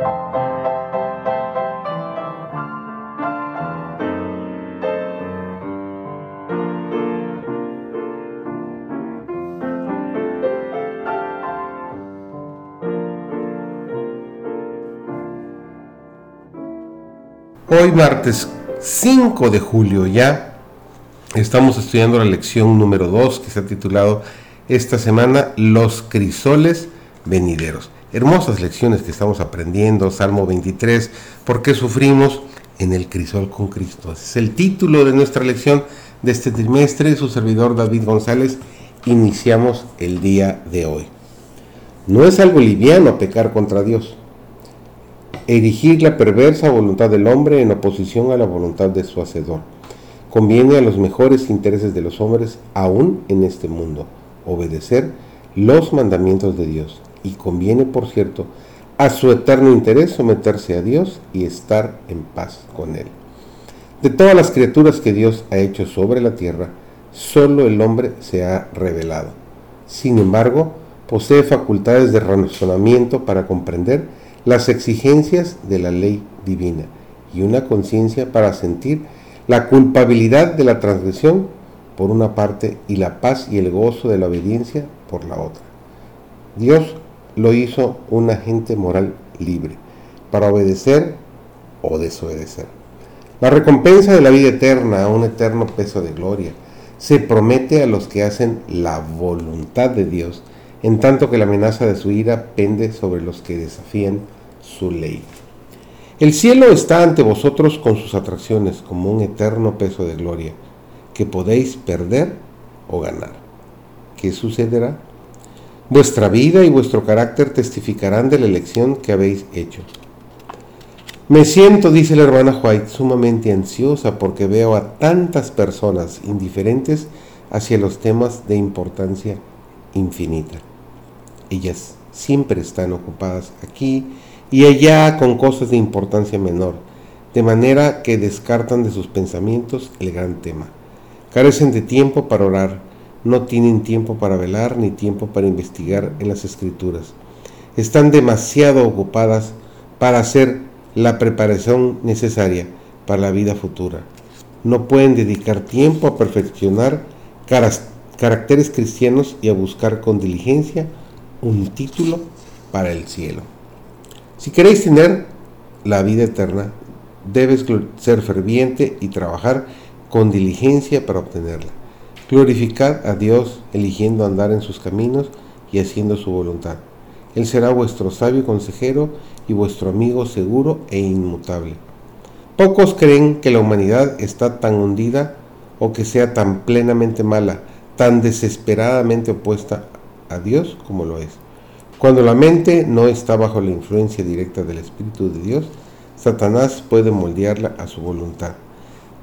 Hoy martes 5 de julio ya estamos estudiando la lección número 2 que se ha titulado esta semana Los crisoles venideros. Hermosas lecciones que estamos aprendiendo, Salmo 23, ¿por qué sufrimos en el crisol con Cristo? es el título de nuestra lección de este trimestre, su servidor David González, iniciamos el día de hoy. No es algo liviano pecar contra Dios erigir la perversa voluntad del hombre en oposición a la voluntad de su Hacedor. Conviene a los mejores intereses de los hombres, aún en este mundo, obedecer los mandamientos de Dios. Y conviene, por cierto, a su eterno interés someterse a Dios y estar en paz con Él. De todas las criaturas que Dios ha hecho sobre la tierra, solo el hombre se ha revelado. Sin embargo, posee facultades de razonamiento para comprender las exigencias de la ley divina y una conciencia para sentir la culpabilidad de la transgresión por una parte y la paz y el gozo de la obediencia por la otra. Dios lo hizo un agente moral libre para obedecer o desobedecer. La recompensa de la vida eterna, un eterno peso de gloria, se promete a los que hacen la voluntad de Dios en tanto que la amenaza de su ira pende sobre los que desafían su ley. El cielo está ante vosotros con sus atracciones como un eterno peso de gloria, que podéis perder o ganar. ¿Qué sucederá? Vuestra vida y vuestro carácter testificarán de la elección que habéis hecho. Me siento, dice la hermana White, sumamente ansiosa porque veo a tantas personas indiferentes hacia los temas de importancia infinita. Ellas siempre están ocupadas aquí y allá con cosas de importancia menor, de manera que descartan de sus pensamientos el gran tema. Carecen de tiempo para orar, no tienen tiempo para velar ni tiempo para investigar en las escrituras. Están demasiado ocupadas para hacer la preparación necesaria para la vida futura. No pueden dedicar tiempo a perfeccionar caracteres cristianos y a buscar con diligencia un título para el cielo. Si queréis tener la vida eterna, debes ser ferviente y trabajar con diligencia para obtenerla. Glorificad a Dios eligiendo andar en sus caminos y haciendo su voluntad. Él será vuestro sabio consejero y vuestro amigo seguro e inmutable. Pocos creen que la humanidad está tan hundida o que sea tan plenamente mala, tan desesperadamente opuesta a Dios como lo es. Cuando la mente no está bajo la influencia directa del Espíritu de Dios, Satanás puede moldearla a su voluntad.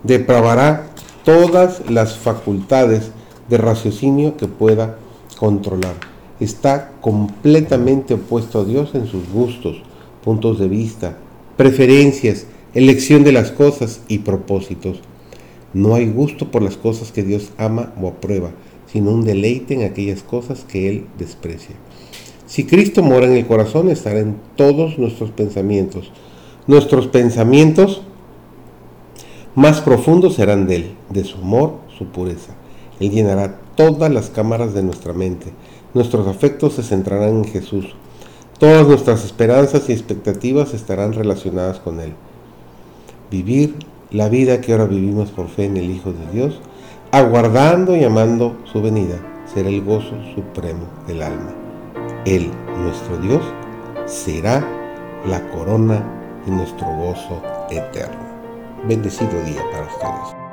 Depravará todas las facultades de raciocinio que pueda controlar. Está completamente opuesto a Dios en sus gustos, puntos de vista, preferencias, elección de las cosas y propósitos. No hay gusto por las cosas que Dios ama o aprueba, sino un deleite en aquellas cosas que Él desprecia. Si Cristo mora en el corazón, estará en todos nuestros pensamientos. Nuestros pensamientos más profundos serán de Él, de su amor, su pureza. Él llenará todas las cámaras de nuestra mente. Nuestros afectos se centrarán en Jesús. Todas nuestras esperanzas y expectativas estarán relacionadas con Él. Vivir la vida que ahora vivimos por fe en el Hijo de Dios, aguardando y amando su venida, será el gozo supremo del alma. Él, nuestro Dios, será la corona de nuestro gozo eterno. Bendecido día para ustedes.